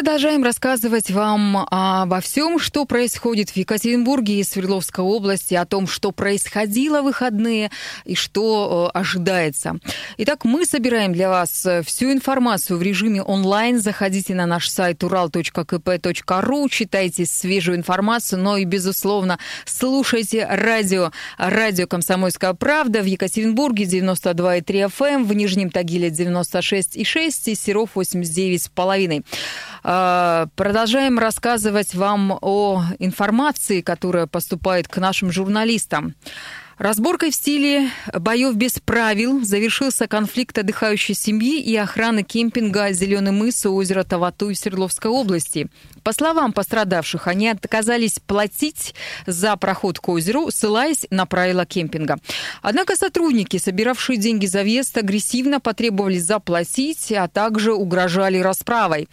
Продолжаем рассказывать вам обо всем, что происходит в Екатеринбурге и Свердловской области, о том, что происходило в выходные и что э, ожидается. Итак, мы собираем для вас э, всю информацию в режиме онлайн. Заходите на наш сайт ural.kp.ru, читайте свежую информацию, но и, безусловно, слушайте радио. Радио «Комсомольская правда» в Екатеринбурге 92,3 FM, эм, в Нижнем Тагиле 96,6 и Серов 89,5. А, продолжаем рассказывать вам о информации, которая поступает к нашим журналистам. Разборкой в стиле боев без правил завершился конфликт отдыхающей семьи и охраны кемпинга «Зеленый мыс» у озера Таватуй в Свердловской области. По словам пострадавших, они отказались платить за проход к озеру, ссылаясь на правила кемпинга. Однако сотрудники, собиравшие деньги за въезд, агрессивно потребовали заплатить, а также угрожали расправой.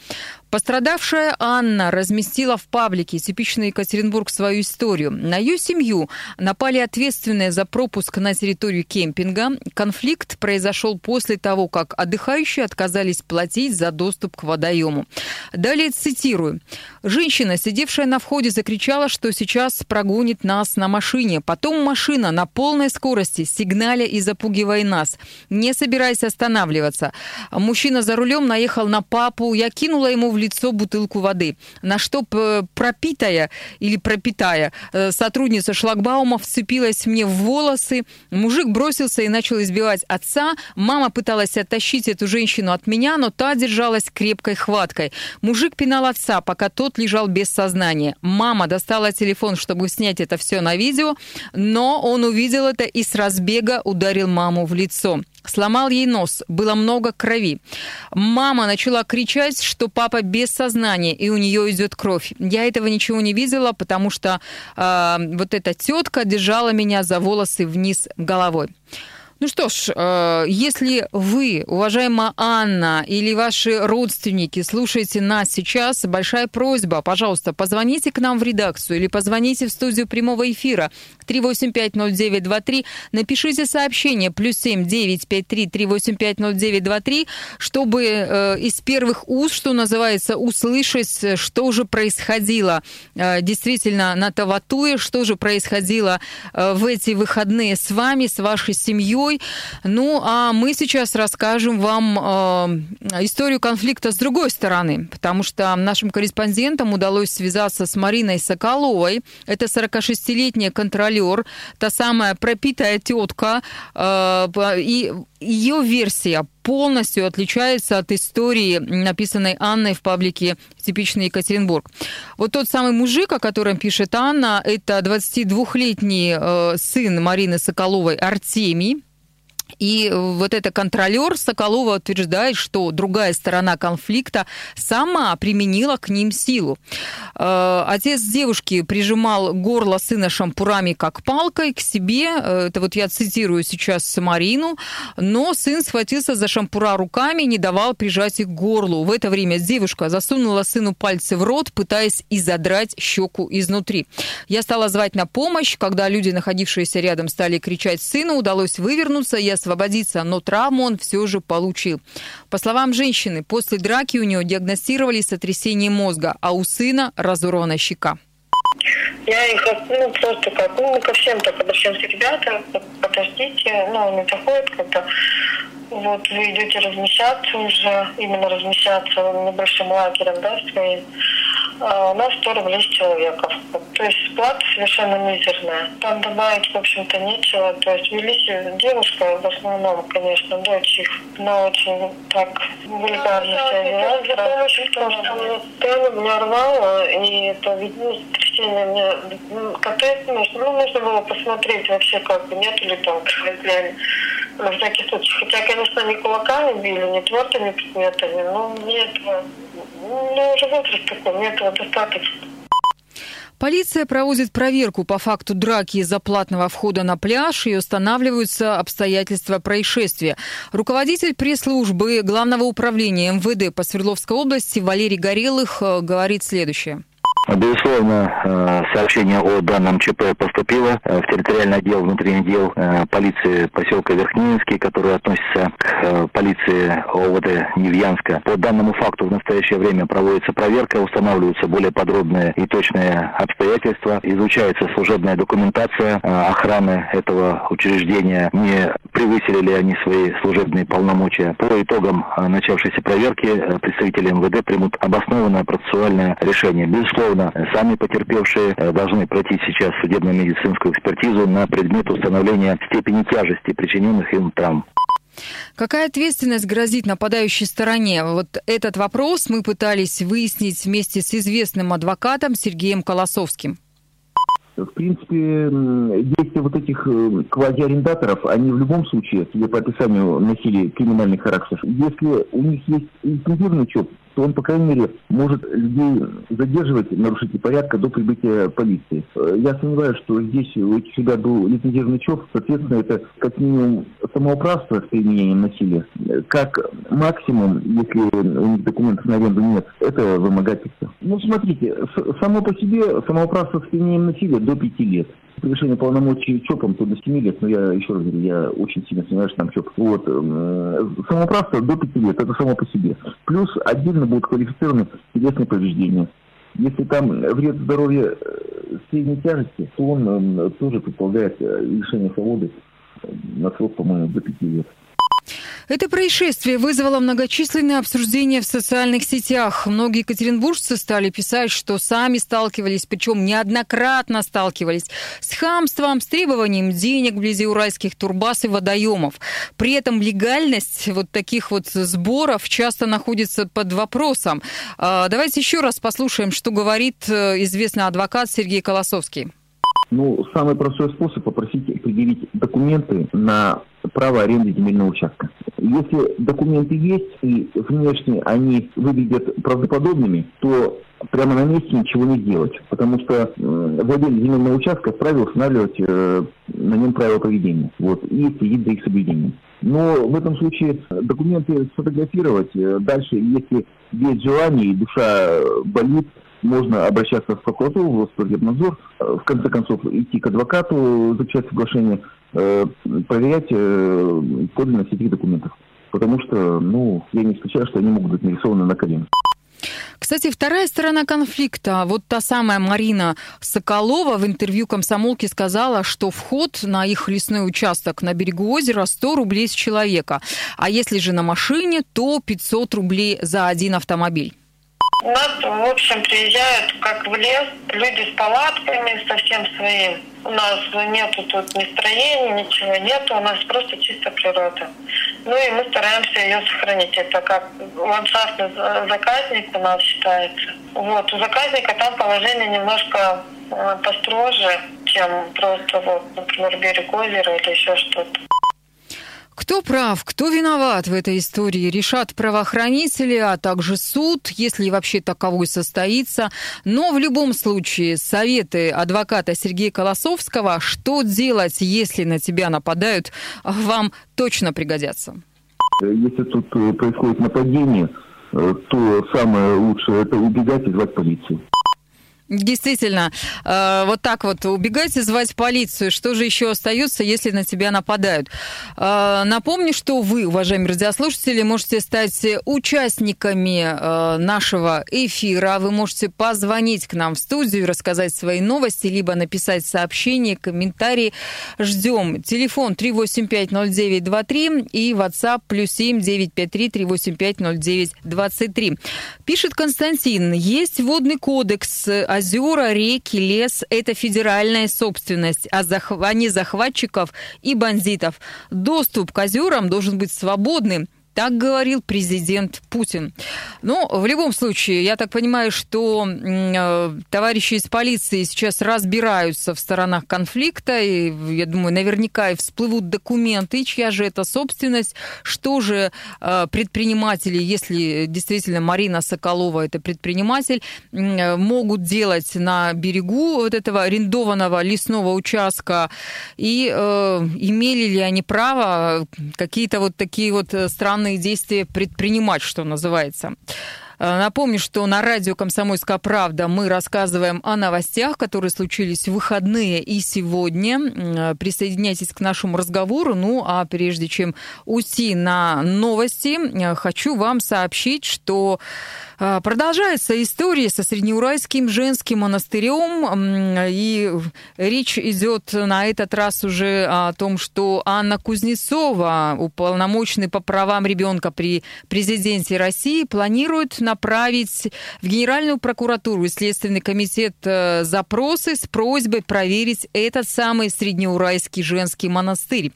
Пострадавшая Анна разместила в паблике «Типичный Екатеринбург» свою историю. На ее семью напали ответственные за пропуск на территорию кемпинга. Конфликт произошел после того, как отдыхающие отказались платить за доступ к водоему. Далее цитирую. Женщина, сидевшая на входе, закричала, что сейчас прогонит нас на машине. Потом машина на полной скорости, сигналя и запугивая нас, не собираясь останавливаться. Мужчина за рулем наехал на папу. Я кинула ему в лицо бутылку воды. На что пропитая или пропитая э, сотрудница шлагбаума вцепилась мне в волосы. Мужик бросился и начал избивать отца. Мама пыталась оттащить эту женщину от меня, но та держалась крепкой хваткой. Мужик пинал отца, пока тот лежал без сознания. Мама достала телефон, чтобы снять это все на видео, но он увидел это и с разбега ударил маму в лицо. Сломал ей нос, было много крови. Мама начала кричать, что папа без сознания, и у нее идет кровь. Я этого ничего не видела, потому что э, вот эта тетка держала меня за волосы вниз головой. Ну что ж, э, если вы, уважаемая Анна, или ваши родственники слушаете нас сейчас, большая просьба, пожалуйста, позвоните к нам в редакцию или позвоните в студию прямого эфира. 3850923, напишите сообщение. Плюс 7 953 3850923, чтобы э, из первых уст, что называется, услышать, что же происходило э, действительно на Таватуе, что же происходило в эти выходные с вами, с вашей семьей, Москвой. Ну, а мы сейчас расскажем вам э, историю конфликта с другой стороны, потому что нашим корреспондентам удалось связаться с Мариной Соколовой. Это 46-летняя контролер, та самая пропитая тетка, э, и ее версия полностью отличается от истории, написанной Анной в паблике «Типичный Екатеринбург». Вот тот самый мужик, о котором пишет Анна, это 22-летний э, сын Марины Соколовой Артемий. И вот это контролер Соколова утверждает, что другая сторона конфликта сама применила к ним силу. Э, отец девушки прижимал горло сына шампурами как палкой к себе. Э, это вот я цитирую сейчас Марину. Но сын схватился за шампура руками и не давал прижать их к горлу. В это время девушка засунула сыну пальцы в рот, пытаясь изодрать щеку изнутри. Я стала звать на помощь. Когда люди, находившиеся рядом, стали кричать сыну, удалось вывернуться. Я освободиться, но травму он все же получил. По словам женщины, после драки у него диагностировали сотрясение мозга, а у сына разорвана щека. Я их, ну, просто как, ну, ко всем так обращаемся, ребята, подождите, ну, они заходят, когда вот вы идете размещаться уже, именно размещаться небольшим лагерем, да, своим. А у нас 100 рублей с человека. То есть плата совершенно мизерная. Там добавить, в общем-то, нечего. То есть велись девушка, в основном, конечно, дочь их, но очень так вульгарно себя вела. За помощью, потому что мне меня рвало, и это, видимо, сотрясение мне капец, ну, нужно было посмотреть вообще, как бы, нет ли там кровоизлияния на всякий случай. Хотя, конечно, не кулаками били, не твердыми предметами, но мне этого, ну, уже возраст такой, мне этого достаточно. Полиция проводит проверку по факту драки из-за платного входа на пляж и устанавливаются обстоятельства происшествия. Руководитель пресс-службы Главного управления МВД по Свердловской области Валерий Горелых э, говорит следующее. Безусловно, э, сообщение о данном ЧП поступило в территориальный отдел внутренних дел э, полиции поселка Верхнинский, который относится к э, полиции ОВД Невьянска. По данному факту в настоящее время проводится проверка, устанавливаются более подробные и точные обстоятельства, изучается служебная документация охраны этого учреждения, не превысили ли они свои служебные полномочия. По итогам начавшейся проверки представители МВД примут обоснованное процессуальное решение. Безусловно, безусловно, сами потерпевшие э, должны пройти сейчас судебно-медицинскую экспертизу на предмет установления степени тяжести причиненных им травм. Какая ответственность грозит нападающей стороне? Вот этот вопрос мы пытались выяснить вместе с известным адвокатом Сергеем Колосовским. В принципе, действия вот этих э, квазиарендаторов, они в любом случае, судя по описанию, носили криминальный характер. Если у них есть лицензированный ЧОП, то он, по крайней мере, может людей задерживать нарушителей порядка до прибытия полиции. Э, я сомневаюсь, что здесь у этих ребят был лицензированный ЧОП, соответственно, это как минимум самоуправство с применением насилия. Как максимум, если у них документов на аренду нет, это вымогательство. Ну, смотрите, само по себе самоуправство с применением насилия до пяти лет превышение полномочий ЧОПом то до 7 лет, но я еще раз говорю, я очень сильно сомневаюсь, что там ЧОП. Вот. Самоуправство до 5 лет, это само по себе. Плюс отдельно будут квалифицированы телесные повреждения. Если там вред здоровья э, средней тяжести, то он тоже предполагает э, лишение свободы на срок, по-моему, до 5 лет. Это происшествие вызвало многочисленные обсуждения в социальных сетях. Многие екатеринбуржцы стали писать, что сами сталкивались, причем неоднократно сталкивались, с хамством, с требованием денег вблизи уральских турбаз и водоемов. При этом легальность вот таких вот сборов часто находится под вопросом. А, давайте еще раз послушаем, что говорит э, известный адвокат Сергей Колосовский. Ну, самый простой способ попросить предъявить документы на право аренды земельного участка. Если документы есть и внешне они выглядят правдоподобными, то прямо на месте ничего не сделать, потому что э, владелец земельного участка вправе устанавливать э, на нем правила поведения вот, и следить за их соблюдением. Но в этом случае документы сфотографировать, э, дальше, если есть желание и душа болит, можно обращаться в прокуратуру, в Роспотребнадзор, э, в конце концов идти к адвокату, заключать соглашение, э, проверять э, подлинность этих документов. Потому что, ну, я не исключаю, что они могут быть нарисованы на коленях. Кстати, вторая сторона конфликта, вот та самая Марина Соколова в интервью комсомолке сказала, что вход на их лесной участок на берегу озера 100 рублей с человека. А если же на машине, то 500 рублей за один автомобиль. У нас, в общем, приезжают как в лес люди с палатками, совсем своим. У нас нету тут ни строений, ничего нету, у нас просто чисто природа. Ну и мы стараемся ее сохранить. Это как ландшафтный заказник у нас считается. Вот, у заказника там положение немножко э, построже, чем просто вот, например, берег озера или еще что-то. Кто прав, кто виноват в этой истории, решат правоохранители, а также суд, если вообще таковой состоится. Но в любом случае советы адвоката Сергея Колосовского, что делать, если на тебя нападают, вам точно пригодятся. Если тут э, происходит нападение, э, то самое лучшее это убегать и звать полицию. Действительно, э, вот так вот убегать и звать полицию. Что же еще остается, если на тебя нападают? Э, напомню, что вы, уважаемые радиослушатели, можете стать участниками э, нашего эфира. Вы можете позвонить к нам в студию, рассказать свои новости, либо написать сообщение, комментарии. Ждем. Телефон 3850923 и WhatsApp плюс 7 953 385 0923. Пишет Константин, есть водный кодекс озера, реки, лес – это федеральная собственность, а, а не захватчиков и бандитов. Доступ к озерам должен быть свободным. Так говорил президент Путин. Но в любом случае, я так понимаю, что э, товарищи из полиции сейчас разбираются в сторонах конфликта, и, я думаю, наверняка и всплывут документы, чья же это собственность, что же э, предприниматели, если действительно Марина Соколова это предприниматель, э, могут делать на берегу вот этого арендованного лесного участка, и э, имели ли они право какие-то вот такие вот странные определенные действия предпринимать, что называется. Э, напомню, что на радио «Комсомольская правда» мы рассказываем о новостях, которые случились в выходные и сегодня. Э, присоединяйтесь к нашему разговору. Ну, а прежде чем уйти на новости, э, хочу вам сообщить, что продолжается история со Среднеуральским женским монастырем, и речь идет на этот раз уже о том, что Анна Кузнецова, уполномоченный по правам ребенка при президенте России, планирует направить в Генеральную прокуратуру и Следственный комитет э, запросы с просьбой проверить этот самый Среднеуральский женский монастырь.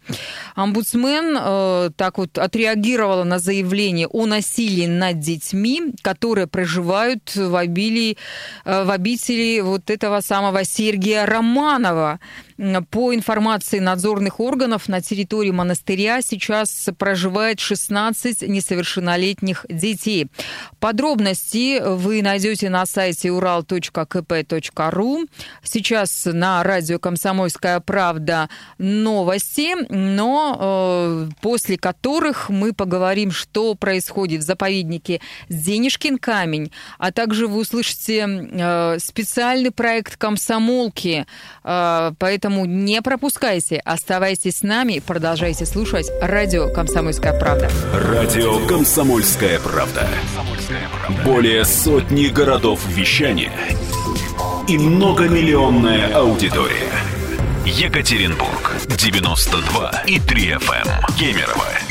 Омбудсмен э, так вот отреагировала на заявление о насилии над детьми, которые проживают в обилии, э, в обители вот этого самого Сергия Романова. По информации надзорных органов, на территории монастыря сейчас проживает 16 несовершеннолетних детей. Подробности вы найдете на сайте ural.kp.ru. Сейчас на радио «Комсомольская правда» новости, но э, после которых мы поговорим, что происходит в заповеднике Денежкин камень, а также вы услышите э, специальный проект «Комсомолки», э, поэтому Поэтому не пропускайте, оставайтесь с нами, продолжайте слушать радио «Комсомольская правда». Радио «Комсомольская правда». Более сотни городов вещания и многомиллионная аудитория. Екатеринбург 92 и 3 FM. Кемерово